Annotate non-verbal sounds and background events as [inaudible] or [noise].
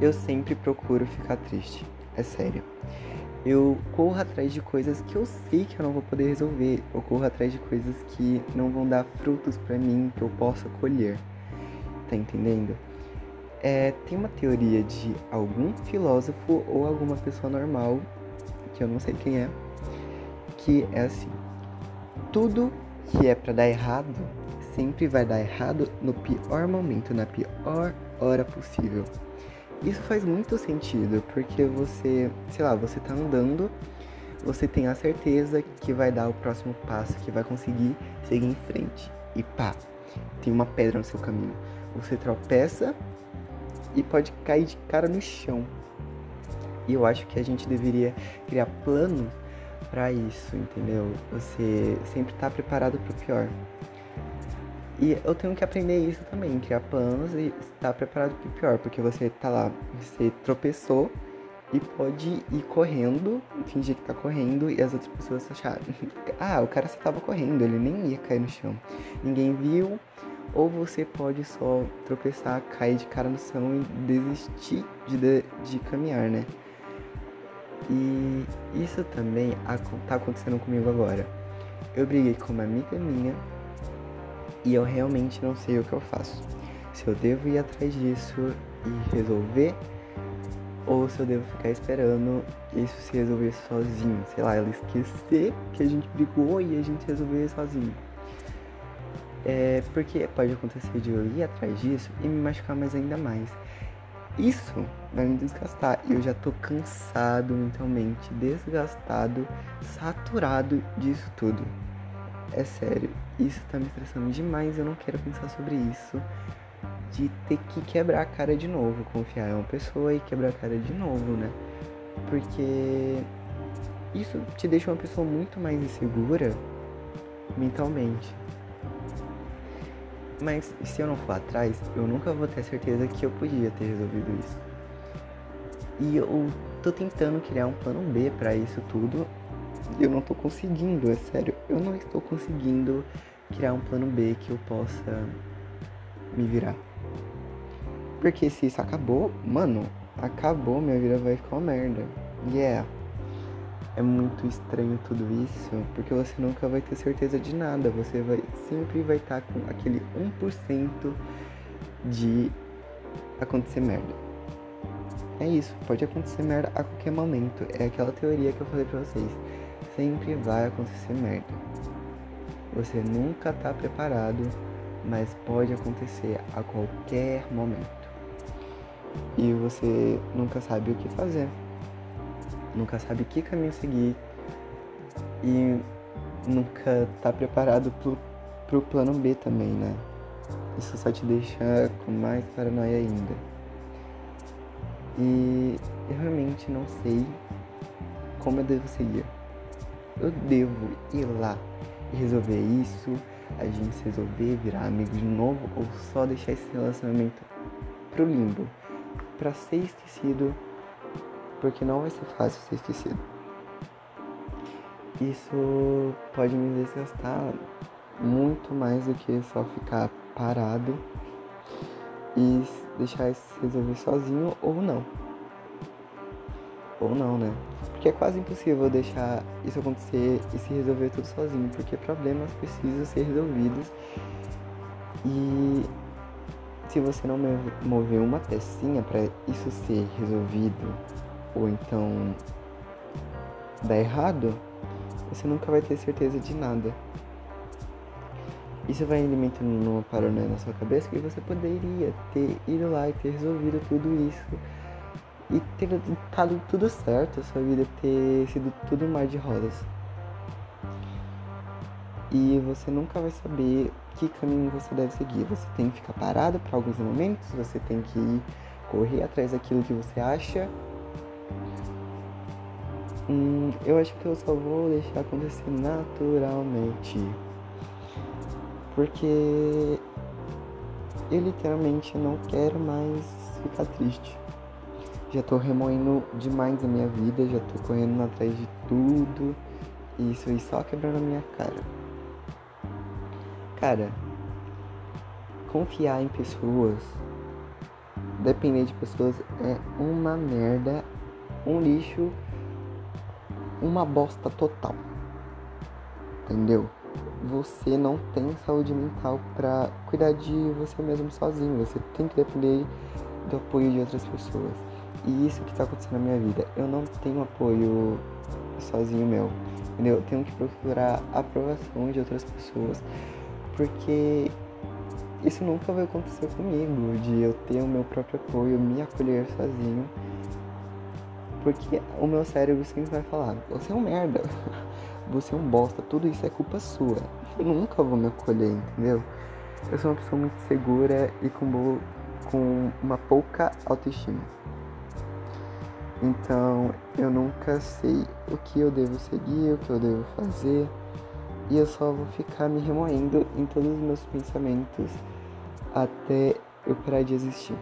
eu sempre procuro ficar triste. É sério. Eu corro atrás de coisas que eu sei que eu não vou poder resolver. Eu corro atrás de coisas que não vão dar frutos para mim que eu possa colher. Tá entendendo? É, tem uma teoria de algum filósofo ou alguma pessoa normal, que eu não sei quem é, que é assim: tudo que é para dar errado sempre vai dar errado no pior momento, na pior hora possível. Isso faz muito sentido, porque você, sei lá, você tá andando, você tem a certeza que vai dar o próximo passo, que vai conseguir seguir em frente. E pá, tem uma pedra no seu caminho. Você tropeça e pode cair de cara no chão. E eu acho que a gente deveria criar planos para isso, entendeu? Você sempre tá preparado para o pior. E eu tenho que aprender isso também, criar planos e estar preparado para o pior, porque você tá lá, você tropeçou e pode ir correndo, fingir que tá correndo e as outras pessoas acharem, [laughs] ah, o cara só tava correndo, ele nem ia cair no chão. Ninguém viu, ou você pode só tropeçar, cair de cara no chão e desistir de, de, de caminhar, né? E isso também tá acontecendo comigo agora. Eu briguei com uma amiga minha e eu realmente não sei o que eu faço. Se eu devo ir atrás disso e resolver, ou se eu devo ficar esperando isso se resolver sozinho. Sei lá, ela esquecer que a gente brigou e a gente resolveu sozinho. É porque pode acontecer de eu ir atrás disso e me machucar mais ainda mais. Isso vai me desgastar. Eu já tô cansado mentalmente, desgastado, saturado disso tudo. É sério, isso tá me estressando demais, eu não quero pensar sobre isso. De ter que quebrar a cara de novo, confiar em uma pessoa e quebrar a cara de novo, né? Porque isso te deixa uma pessoa muito mais insegura mentalmente. Mas se eu não for atrás, eu nunca vou ter certeza que eu podia ter resolvido isso. E eu tô tentando criar um plano B para isso tudo, eu não tô conseguindo, é sério. Eu não estou conseguindo criar um plano B que eu possa me virar. Porque se isso acabou, mano, acabou, minha vida vai ficar uma merda. Yeah. É muito estranho tudo isso, porque você nunca vai ter certeza de nada. Você vai sempre vai estar tá com aquele 1% de acontecer merda. É isso, pode acontecer merda a qualquer momento. É aquela teoria que eu falei pra vocês sempre vai acontecer merda. Você nunca está preparado, mas pode acontecer a qualquer momento. E você nunca sabe o que fazer, nunca sabe que caminho seguir e nunca está preparado pro, pro plano B também, né? Isso só te deixa com mais paranoia ainda. E eu realmente não sei como eu devo seguir eu devo ir lá e resolver isso, a gente resolver virar amigo de novo ou só deixar esse relacionamento pro limbo, para ser esquecido, porque não vai ser fácil ser esquecido. Isso pode me desgastar muito mais do que só ficar parado e deixar isso resolver sozinho ou não. Ou não, né? Porque é quase impossível deixar isso acontecer e se resolver tudo sozinho, porque problemas precisam ser resolvidos. E se você não mover uma pecinha para isso ser resolvido, ou então dar errado, você nunca vai ter certeza de nada. Isso vai alimentando uma paranoia na sua cabeça que você poderia ter ido lá e ter resolvido tudo isso e ter dado tudo certo, sua vida ter sido tudo mais de rosas. E você nunca vai saber que caminho você deve seguir. Você tem que ficar parado para alguns momentos, você tem que correr atrás daquilo que você acha. Hum, eu acho que eu só vou deixar acontecer naturalmente. Porque eu literalmente não quero mais ficar triste já tô remoendo demais a minha vida, já tô correndo atrás de tudo. E isso aí só quebrando a minha cara. Cara, confiar em pessoas depender de pessoas é uma merda, um lixo, uma bosta total. Entendeu? Você não tem saúde mental para cuidar de você mesmo sozinho. Você tem que depender do apoio de outras pessoas. E isso que está acontecendo na minha vida. Eu não tenho apoio sozinho meu. Entendeu? Eu tenho que procurar aprovação de outras pessoas. Porque isso nunca vai acontecer comigo, de eu ter o meu próprio apoio, me acolher sozinho. Porque o meu cérebro sempre vai falar, você é um merda, [laughs] você é um bosta, tudo isso é culpa sua. Eu nunca vou me acolher, entendeu? Eu sou uma pessoa muito segura e com, com uma pouca autoestima. Então eu nunca sei o que eu devo seguir, o que eu devo fazer. E eu só vou ficar me remoendo em todos os meus pensamentos até eu parar de existir.